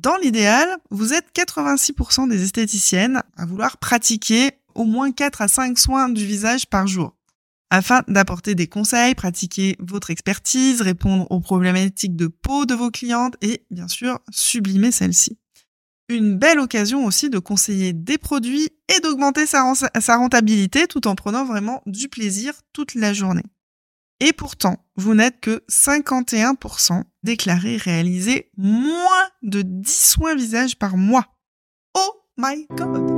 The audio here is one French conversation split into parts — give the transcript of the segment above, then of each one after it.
Dans l'idéal, vous êtes 86% des esthéticiennes à vouloir pratiquer au moins 4 à 5 soins du visage par jour afin d'apporter des conseils, pratiquer votre expertise, répondre aux problématiques de peau de vos clientes et bien sûr sublimer celles-ci. Une belle occasion aussi de conseiller des produits et d'augmenter sa, sa rentabilité tout en prenant vraiment du plaisir toute la journée. Et pourtant, vous n'êtes que 51% déclarés réaliser moins de 10 soins visage par mois. Oh my god!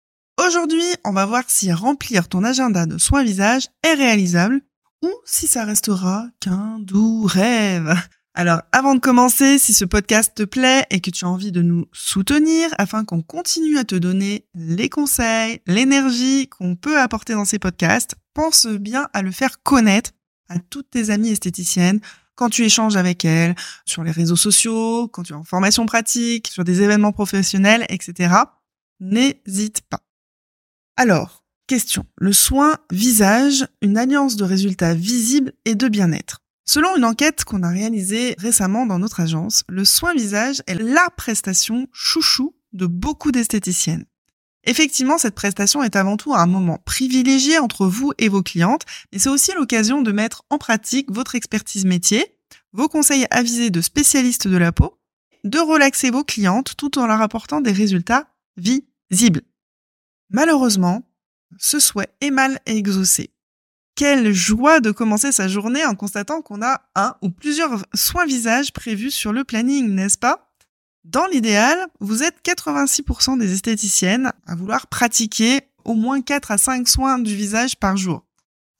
Aujourd'hui, on va voir si remplir ton agenda de soins visage est réalisable ou si ça restera qu'un doux rêve. Alors, avant de commencer, si ce podcast te plaît et que tu as envie de nous soutenir afin qu'on continue à te donner les conseils, l'énergie qu'on peut apporter dans ces podcasts, pense bien à le faire connaître à toutes tes amies esthéticiennes quand tu échanges avec elles sur les réseaux sociaux, quand tu es en formation pratique, sur des événements professionnels, etc. N'hésite pas. Alors, question. Le soin visage, une alliance de résultats visibles et de bien-être. Selon une enquête qu'on a réalisée récemment dans notre agence, le soin visage est la prestation chouchou de beaucoup d'esthéticiennes. Effectivement, cette prestation est avant tout un moment privilégié entre vous et vos clientes, mais c'est aussi l'occasion de mettre en pratique votre expertise métier, vos conseils avisés de spécialistes de la peau, de relaxer vos clientes tout en leur apportant des résultats visibles. Malheureusement, ce souhait est mal exaucé. Quelle joie de commencer sa journée en constatant qu'on a un ou plusieurs soins visage prévus sur le planning, n'est-ce pas? Dans l'idéal, vous êtes 86% des esthéticiennes à vouloir pratiquer au moins 4 à 5 soins du visage par jour.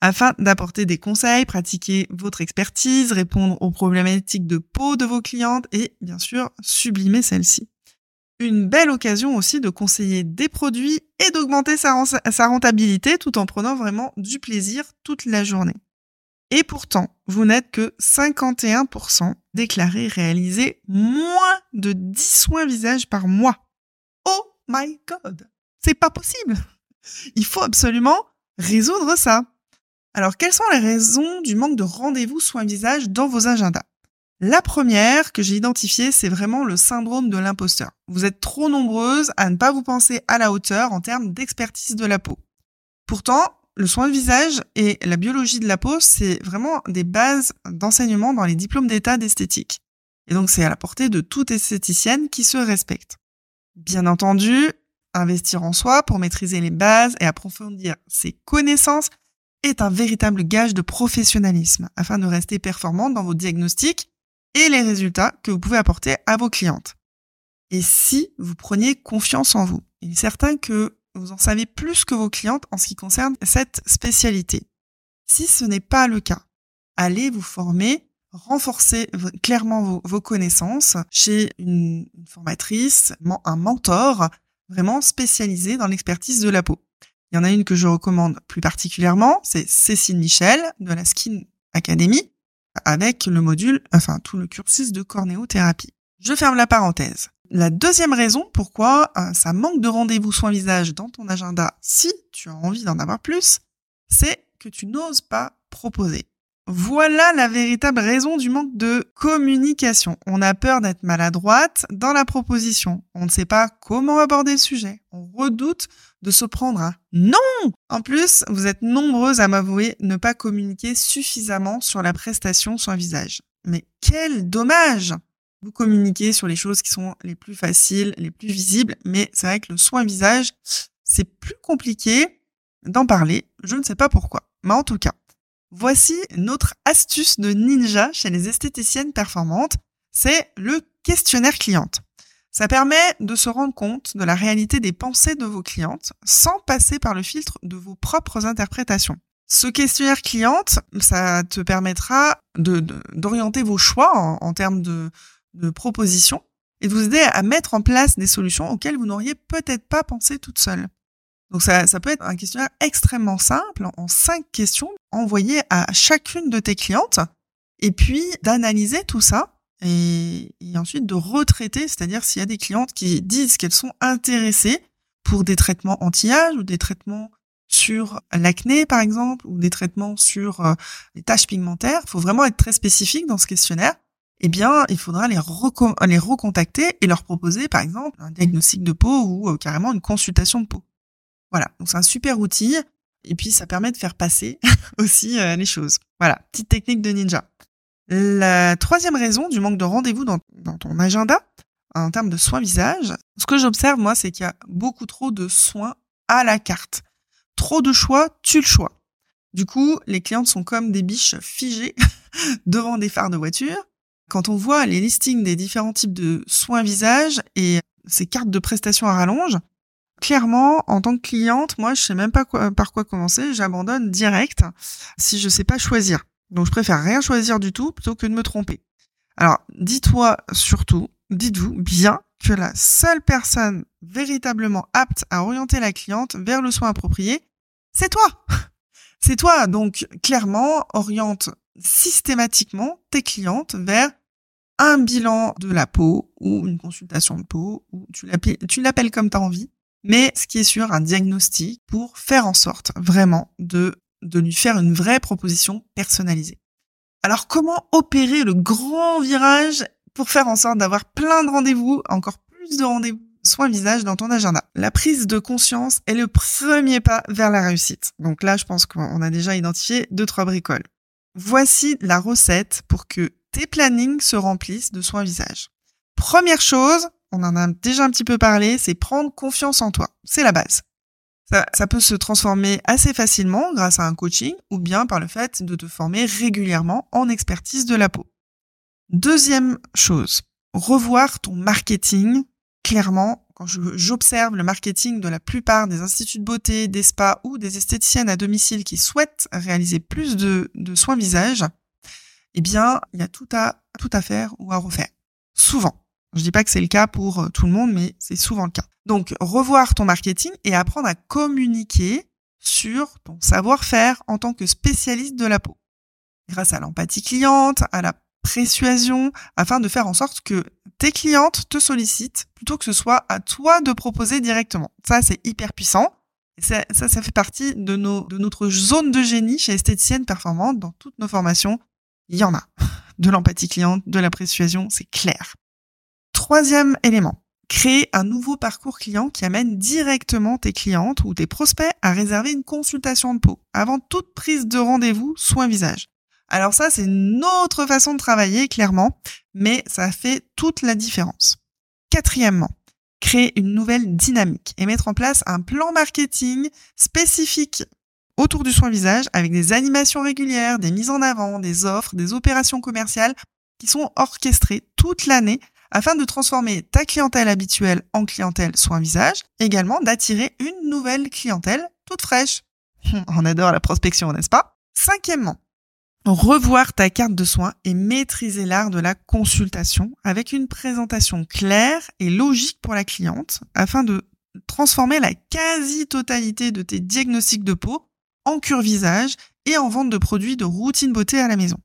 Afin d'apporter des conseils, pratiquer votre expertise, répondre aux problématiques de peau de vos clientes et bien sûr sublimer celles-ci une belle occasion aussi de conseiller des produits et d'augmenter sa, rentabilité tout en prenant vraiment du plaisir toute la journée. Et pourtant, vous n'êtes que 51% déclarés réaliser moins de 10 soins visage par mois. Oh my god! C'est pas possible! Il faut absolument résoudre ça. Alors, quelles sont les raisons du manque de rendez-vous soins visage dans vos agendas? La première que j'ai identifiée, c'est vraiment le syndrome de l'imposteur. Vous êtes trop nombreuses à ne pas vous penser à la hauteur en termes d'expertise de la peau. Pourtant, le soin de visage et la biologie de la peau, c'est vraiment des bases d'enseignement dans les diplômes d'état d'esthétique. Et donc, c'est à la portée de toute esthéticienne qui se respecte. Bien entendu, investir en soi pour maîtriser les bases et approfondir ses connaissances est un véritable gage de professionnalisme afin de rester performante dans vos diagnostics et les résultats que vous pouvez apporter à vos clientes. Et si vous preniez confiance en vous, il est certain que vous en savez plus que vos clientes en ce qui concerne cette spécialité. Si ce n'est pas le cas, allez vous former, renforcer clairement vos, connaissances chez une, une formatrice, un mentor vraiment spécialisé dans l'expertise de la peau. Il y en a une que je recommande plus particulièrement, c'est Cécile Michel de la Skin Academy avec le module, enfin tout le cursus de cornéothérapie. Je ferme la parenthèse. La deuxième raison pourquoi euh, ça manque de rendez-vous soins visage dans ton agenda, si tu as envie d'en avoir plus, c'est que tu n'oses pas proposer. Voilà la véritable raison du manque de communication. On a peur d'être maladroite dans la proposition. On ne sait pas comment aborder le sujet. On redoute de se prendre un non. En plus, vous êtes nombreuses à m'avouer ne pas communiquer suffisamment sur la prestation un visage. Mais quel dommage Vous communiquez sur les choses qui sont les plus faciles, les plus visibles, mais c'est vrai que le soin visage, c'est plus compliqué d'en parler. Je ne sais pas pourquoi. Mais en tout cas, Voici notre astuce de ninja chez les esthéticiennes performantes, c'est le questionnaire cliente. Ça permet de se rendre compte de la réalité des pensées de vos clientes sans passer par le filtre de vos propres interprétations. Ce questionnaire cliente, ça te permettra d'orienter vos choix en, termes de, de propositions et de vous aider à mettre en place des solutions auxquelles vous n'auriez peut-être pas pensé toute seule. Donc ça, ça peut être un questionnaire extrêmement simple en cinq questions envoyées à chacune de tes clientes et puis d'analyser tout ça et, ensuite de retraiter, c'est-à-dire s'il y a des clientes qui disent qu'elles sont intéressées pour des traitements anti-âge ou des traitements sur l'acné par exemple ou des traitements sur euh, les taches pigmentaires, il faut vraiment être très spécifique dans ce questionnaire. Eh bien, il faudra les, les recontacter et leur proposer par exemple un diagnostic de peau ou euh, carrément une consultation de peau. Voilà, donc c'est un super outil et puis ça permet de faire passer aussi euh, les choses. Voilà, petite technique de ninja. La troisième raison du manque de rendez-vous dans, ton agenda, en termes de soins visage, ce que j'observe moi, c'est qu'il y a beaucoup trop de soins à la carte. Trop de choix, tu le choix. Du coup, les clientes sont comme des biches figées devant des phares de voiture. Quand on voit les listings des différents types de soins visage et ces cartes de prestations à rallonge, clairement, en tant que cliente, moi, je sais même pas par quoi commencer. J'abandonne direct si je sais pas choisir. Donc, je préfère rien choisir du tout plutôt que de me tromper. Alors, dis-toi surtout, dites-vous bien que la seule personne véritablement apte à orienter la cliente vers le soin approprié, c'est toi. C'est toi. Donc, clairement, oriente systématiquement tes clientes vers un bilan de la peau ou une consultation de peau, ou tu l'appelles comme tu as envie, mais ce qui est sûr, un diagnostic pour faire en sorte vraiment de, de lui faire une vraie proposition personnalisée. Alors comment opérer le grand virage pour faire en sorte d'avoir plein de rendez-vous, encore plus de rendez-vous soins visage dans ton agenda? La prise de conscience est le premier pas vers la réussite. Donc là, je pense qu'on a déjà identifié deux, trois bricoles. Voici la recette pour que tes plannings se remplissent de soins visage. Première chose, on en a déjà un petit peu parlé, c'est prendre confiance en toi. C'est la base. Ça, peut se transformer assez facilement grâce à un coaching ou bien par le fait de te former régulièrement en expertise de la peau. Deuxième chose, revoir ton marketing. Clairement, quand j'observe le marketing de la plupart des instituts de beauté, des spas ou des esthéticiennes à domicile qui souhaitent réaliser plus de, de soins visage, eh bien, il y a tout à, tout à faire ou à refaire. Souvent. Je dis pas que c'est le cas pour euh, tout le monde, mais c'est souvent le cas. Donc, revoir ton marketing et apprendre à communiquer sur ton savoir-faire en tant que spécialiste de la peau. Grâce à l'empathie cliente, à la persuasion, afin de faire en sorte que tes clientes te sollicitent plutôt que ce soit à toi de proposer directement. Ça, c'est hyper puissant. ça, ça, fait partie de, nos, de notre zone de génie chez Esthéticienne Performante. Dans toutes nos formations, il y en a. De l'empathie cliente, de la persuasion, c'est clair. Troisième élément, créer un nouveau parcours client qui amène directement tes clientes ou tes prospects à réserver une consultation de peau avant toute prise de rendez-vous soin visage. Alors ça, c'est une autre façon de travailler, clairement, mais ça fait toute la différence. Quatrièmement, créer une nouvelle dynamique et mettre en place un plan marketing spécifique autour du soin visage avec des animations régulières, des mises en avant, des offres, des opérations commerciales qui sont orchestrées toute l'année afin de transformer ta clientèle habituelle en clientèle soin visage, également d'attirer une nouvelle clientèle toute fraîche. On adore la prospection, n'est-ce pas? Cinquièmement, revoir ta carte de soins et maîtriser l'art de la consultation avec une présentation claire et logique pour la cliente afin de transformer la quasi-totalité de tes diagnostics de peau en cure visage et en vente de produits de routine beauté à la maison.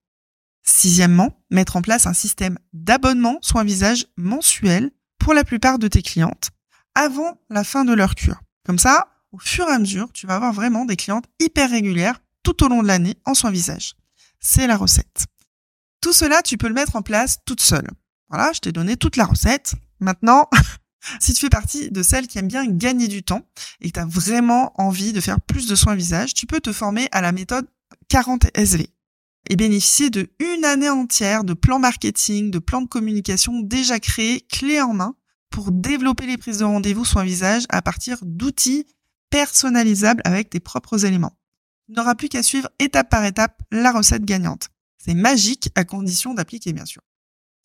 Sixièmement, mettre en place un système d'abonnement soins visage mensuel pour la plupart de tes clientes avant la fin de leur cure. Comme ça, au fur et à mesure, tu vas avoir vraiment des clientes hyper régulières tout au long de l'année en soins visage. C'est la recette. Tout cela, tu peux le mettre en place toute seule. Voilà, je t'ai donné toute la recette. Maintenant, si tu fais partie de celles qui aiment bien gagner du temps et que tu as vraiment envie de faire plus de soins visage, tu peux te former à la méthode 40 SV et bénéficier de une année entière de plans marketing, de plans de communication déjà créés, clés en main, pour développer les prises de rendez-vous soins visage à partir d'outils personnalisables avec tes propres éléments. Tu n'auras plus qu'à suivre étape par étape la recette gagnante. C'est magique à condition d'appliquer bien sûr.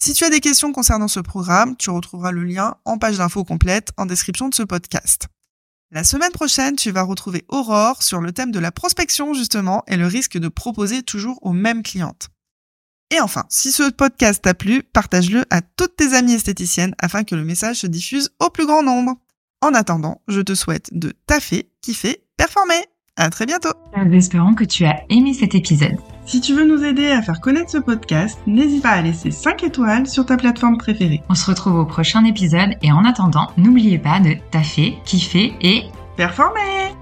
Si tu as des questions concernant ce programme, tu retrouveras le lien en page d'infos complète en description de ce podcast. La semaine prochaine, tu vas retrouver Aurore sur le thème de la prospection justement et le risque de proposer toujours aux mêmes clientes. Et enfin, si ce podcast t'a plu, partage-le à toutes tes amies esthéticiennes afin que le message se diffuse au plus grand nombre. En attendant, je te souhaite de taffer, kiffer, performer. À très bientôt. Espérons que tu as aimé cet épisode. Si tu veux nous aider à faire connaître ce podcast, n'hésite pas à laisser 5 étoiles sur ta plateforme préférée. On se retrouve au prochain épisode et en attendant, n'oubliez pas de taffer, kiffer et Performer